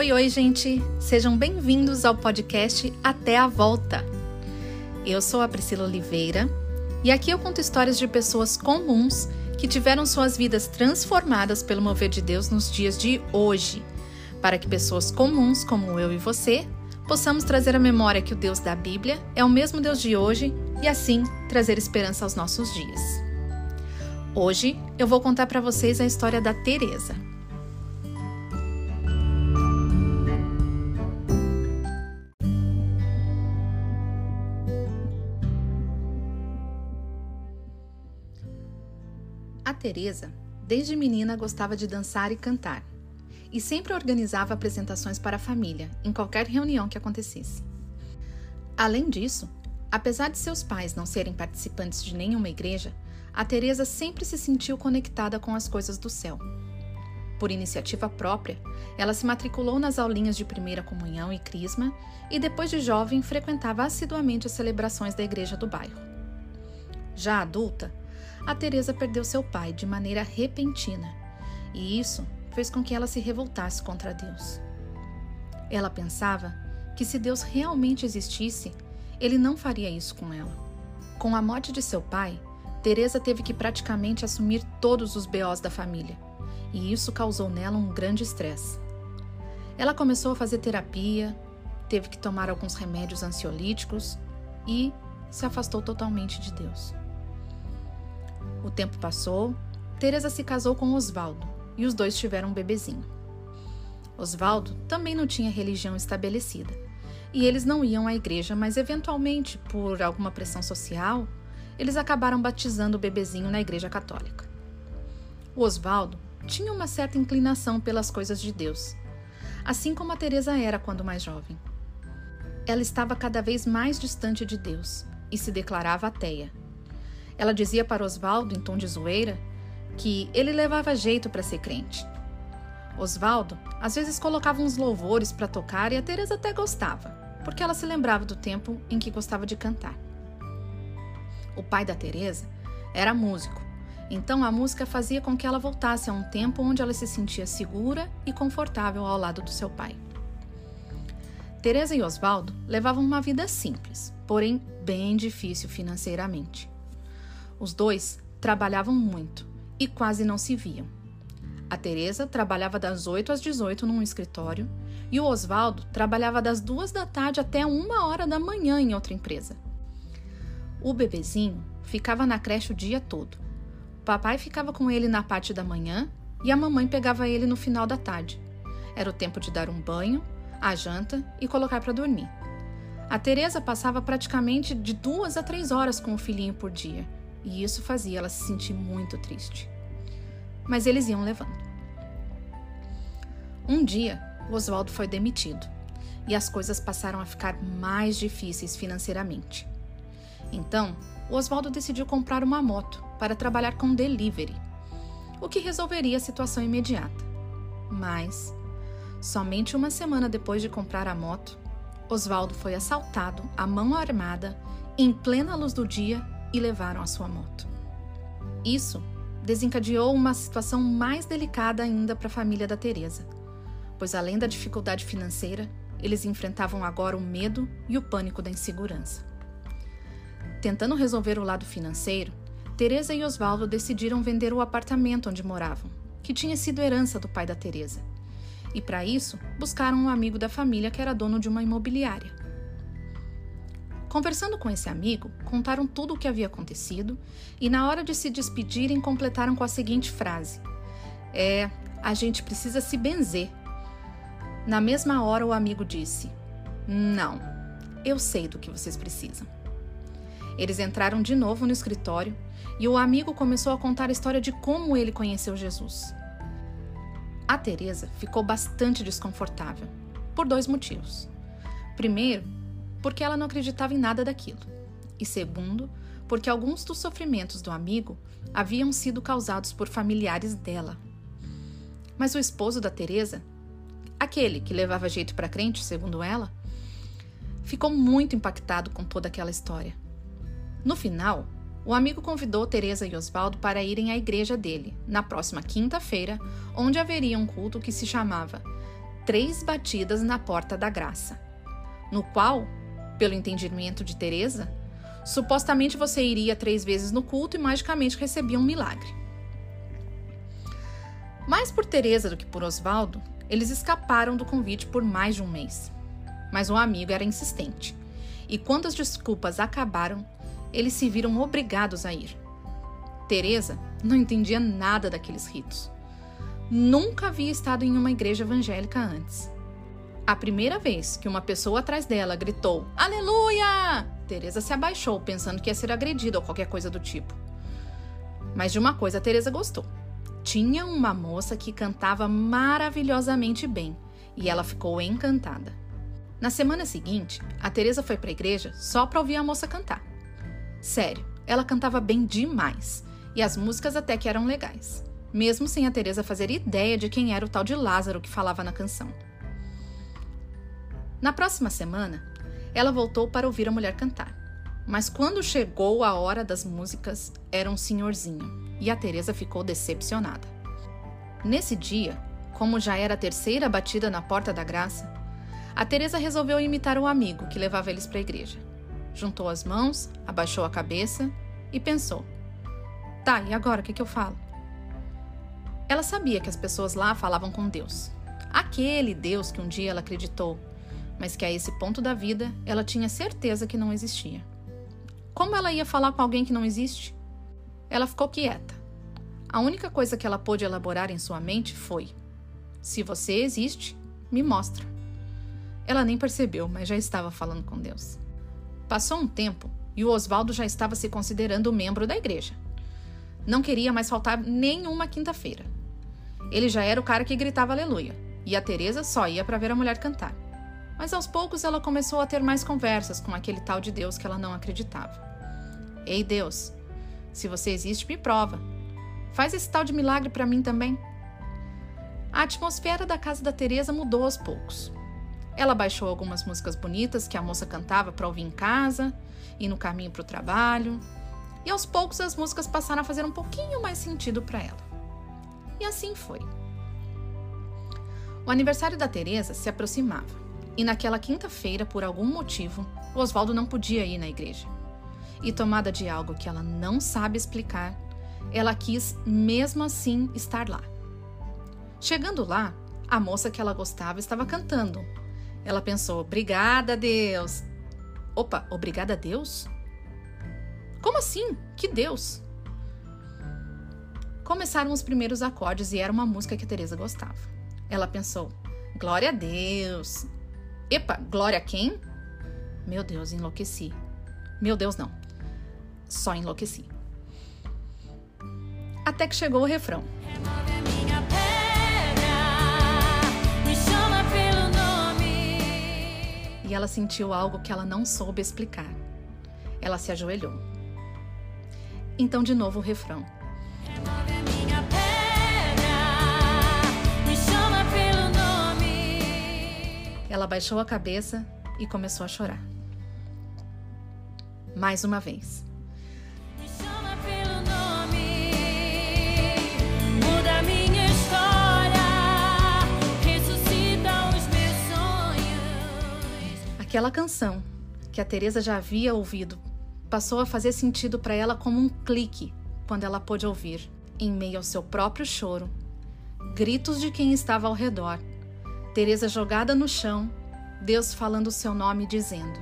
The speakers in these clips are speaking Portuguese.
Oi, oi, gente! Sejam bem-vindos ao podcast Até a Volta. Eu sou a Priscila Oliveira e aqui eu conto histórias de pessoas comuns que tiveram suas vidas transformadas pelo mover de Deus nos dias de hoje, para que pessoas comuns como eu e você possamos trazer à memória que o Deus da Bíblia é o mesmo Deus de hoje e assim trazer esperança aos nossos dias. Hoje eu vou contar para vocês a história da Teresa. A Teresa, desde menina, gostava de dançar e cantar, e sempre organizava apresentações para a família em qualquer reunião que acontecesse. Além disso, apesar de seus pais não serem participantes de nenhuma igreja, a Teresa sempre se sentiu conectada com as coisas do céu. Por iniciativa própria, ela se matriculou nas aulinhas de primeira comunhão e crisma e depois de jovem frequentava assiduamente as celebrações da igreja do bairro. Já adulta, a Teresa perdeu seu pai de maneira repentina, e isso fez com que ela se revoltasse contra Deus. Ela pensava que se Deus realmente existisse, ele não faria isso com ela. Com a morte de seu pai, Teresa teve que praticamente assumir todos os BOs da família, e isso causou nela um grande estresse. Ela começou a fazer terapia, teve que tomar alguns remédios ansiolíticos e se afastou totalmente de Deus. O tempo passou, Teresa se casou com Osvaldo e os dois tiveram um bebezinho. Osvaldo também não tinha religião estabelecida e eles não iam à igreja, mas eventualmente, por alguma pressão social, eles acabaram batizando o bebezinho na igreja católica. O Osvaldo tinha uma certa inclinação pelas coisas de Deus, assim como a Teresa era quando mais jovem. Ela estava cada vez mais distante de Deus e se declarava ateia. Ela dizia para Osvaldo, em tom de zoeira, que ele levava jeito para ser crente. Osvaldo às vezes colocava uns louvores para tocar e a Teresa até gostava, porque ela se lembrava do tempo em que gostava de cantar. O pai da Teresa era músico, então a música fazia com que ela voltasse a um tempo onde ela se sentia segura e confortável ao lado do seu pai. Teresa e Osvaldo levavam uma vida simples, porém bem difícil financeiramente. Os dois trabalhavam muito e quase não se viam. A Teresa trabalhava das 8 às 18 num escritório e o Oswaldo trabalhava das duas da tarde até uma hora da manhã em outra empresa. O bebezinho ficava na creche o dia todo. O papai ficava com ele na parte da manhã e a mamãe pegava ele no final da tarde. Era o tempo de dar um banho, a janta e colocar para dormir. A Teresa passava praticamente de duas a três horas com o filhinho por dia e isso fazia ela se sentir muito triste. Mas eles iam levando. Um dia, Oswaldo foi demitido e as coisas passaram a ficar mais difíceis financeiramente. Então, Oswaldo decidiu comprar uma moto para trabalhar com delivery, o que resolveria a situação imediata. Mas, somente uma semana depois de comprar a moto, Oswaldo foi assaltado à mão armada em plena luz do dia e levaram a sua moto. Isso desencadeou uma situação mais delicada ainda para a família da Teresa, pois além da dificuldade financeira, eles enfrentavam agora o medo e o pânico da insegurança. Tentando resolver o lado financeiro, Teresa e Osvaldo decidiram vender o apartamento onde moravam, que tinha sido herança do pai da Teresa. E para isso, buscaram um amigo da família que era dono de uma imobiliária. Conversando com esse amigo, contaram tudo o que havia acontecido e, na hora de se despedirem, completaram com a seguinte frase: É, a gente precisa se benzer. Na mesma hora, o amigo disse: Não, eu sei do que vocês precisam. Eles entraram de novo no escritório e o amigo começou a contar a história de como ele conheceu Jesus. A Teresa ficou bastante desconfortável por dois motivos. Primeiro, porque ela não acreditava em nada daquilo. E segundo, porque alguns dos sofrimentos do amigo haviam sido causados por familiares dela. Mas o esposo da Teresa, aquele que levava jeito para crente, segundo ela, ficou muito impactado com toda aquela história. No final, o amigo convidou Teresa e Osvaldo para irem à igreja dele, na próxima quinta-feira, onde haveria um culto que se chamava três batidas na porta da graça, no qual, pelo entendimento de Teresa, supostamente você iria três vezes no culto e magicamente recebia um milagre. Mais por Teresa do que por Osvaldo, eles escaparam do convite por mais de um mês. Mas o amigo era insistente, e quando as desculpas acabaram, eles se viram obrigados a ir. Teresa não entendia nada daqueles ritos. Nunca havia estado em uma igreja evangélica antes. A primeira vez que uma pessoa atrás dela gritou Aleluia! Teresa se abaixou, pensando que ia ser agredida ou qualquer coisa do tipo. Mas de uma coisa Teresa gostou. Tinha uma moça que cantava maravilhosamente bem e ela ficou encantada. Na semana seguinte, a Teresa foi para a igreja só para ouvir a moça cantar. Sério, ela cantava bem demais e as músicas até que eram legais, mesmo sem a Teresa fazer ideia de quem era o tal de Lázaro que falava na canção. Na próxima semana, ela voltou para ouvir a mulher cantar. Mas quando chegou a hora das músicas, era um senhorzinho e a Teresa ficou decepcionada. Nesse dia, como já era a terceira batida na porta da graça, a Teresa resolveu imitar o amigo que levava eles para a igreja. Juntou as mãos, abaixou a cabeça e pensou: Tá, e agora o que, que eu falo? Ela sabia que as pessoas lá falavam com Deus. Aquele Deus que um dia ela acreditou, mas que a esse ponto da vida ela tinha certeza que não existia. Como ela ia falar com alguém que não existe? Ela ficou quieta. A única coisa que ela pôde elaborar em sua mente foi: Se você existe, me mostra. Ela nem percebeu, mas já estava falando com Deus. Passou um tempo e o Oswaldo já estava se considerando membro da igreja. Não queria mais faltar nenhuma quinta-feira. Ele já era o cara que gritava aleluia, e a Teresa só ia para ver a mulher cantar. Mas aos poucos ela começou a ter mais conversas com aquele tal de Deus que ela não acreditava. Ei Deus, se você existe, me prova. Faz esse tal de milagre para mim também. A atmosfera da casa da Teresa mudou aos poucos. Ela baixou algumas músicas bonitas que a moça cantava para ouvir em casa e no caminho para o trabalho. E aos poucos as músicas passaram a fazer um pouquinho mais sentido para ela. E assim foi. O aniversário da Teresa se aproximava. E naquela quinta-feira, por algum motivo, Oswaldo não podia ir na igreja e tomada de algo que ela não sabe explicar, ela quis mesmo assim estar lá. Chegando lá, a moça que ela gostava estava cantando. Ela pensou: Obrigada, Deus. Opa, obrigada, Deus? Como assim? Que Deus? Começaram os primeiros acordes e era uma música que a Teresa gostava. Ela pensou: Glória a Deus. Epa, glória a quem? Meu Deus, enlouqueci. Meu Deus, não só enlouqueci. Até que chegou o refrão. E ela sentiu algo que ela não soube explicar. Ela se ajoelhou. Então, de novo, o refrão. Ela baixou a cabeça e começou a chorar. Mais uma vez. Aquela canção que a Teresa já havia ouvido passou a fazer sentido para ela como um clique quando ela pôde ouvir, em meio ao seu próprio choro, gritos de quem estava ao redor, Teresa jogada no chão, Deus falando o seu nome dizendo: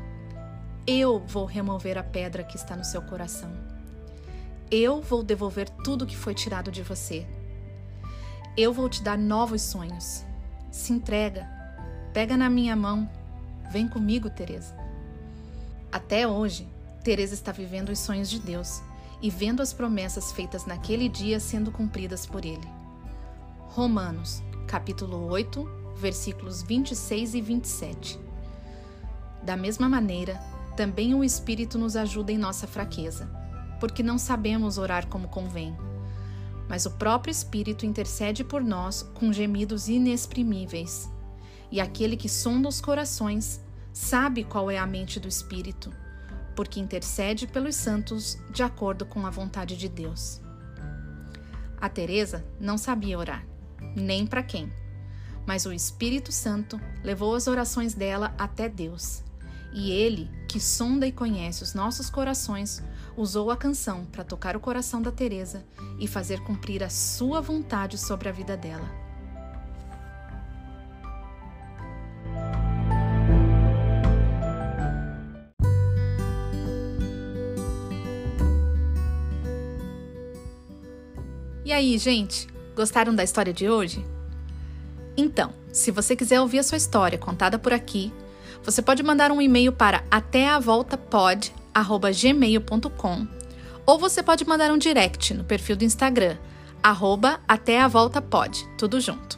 Eu vou remover a pedra que está no seu coração. Eu vou devolver tudo que foi tirado de você. Eu vou te dar novos sonhos. Se entrega. Pega na minha mão Vem comigo, Teresa. Até hoje, Teresa está vivendo os sonhos de Deus e vendo as promessas feitas naquele dia sendo cumpridas por ele. Romanos, capítulo 8, versículos 26 e 27. Da mesma maneira, também o Espírito nos ajuda em nossa fraqueza, porque não sabemos orar como convém. Mas o próprio Espírito intercede por nós com gemidos inexprimíveis e aquele que sonda os corações sabe qual é a mente do Espírito, porque intercede pelos santos de acordo com a vontade de Deus. A Teresa não sabia orar, nem para quem, mas o Espírito Santo levou as orações dela até Deus. E ele, que sonda e conhece os nossos corações, usou a canção para tocar o coração da Teresa e fazer cumprir a sua vontade sobre a vida dela. E aí, gente, gostaram da história de hoje? Então, se você quiser ouvir a sua história contada por aqui, você pode mandar um e-mail para atéavoltapod@gmail.com ou você pode mandar um direct no perfil do Instagram arroba tudo junto.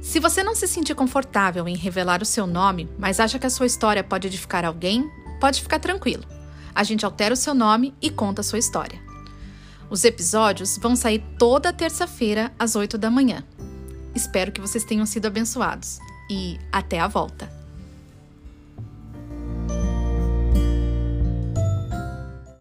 Se você não se sentir confortável em revelar o seu nome, mas acha que a sua história pode edificar alguém, pode ficar tranquilo. A gente altera o seu nome e conta a sua história. Os episódios vão sair toda terça-feira às 8 da manhã. Espero que vocês tenham sido abençoados e até a volta!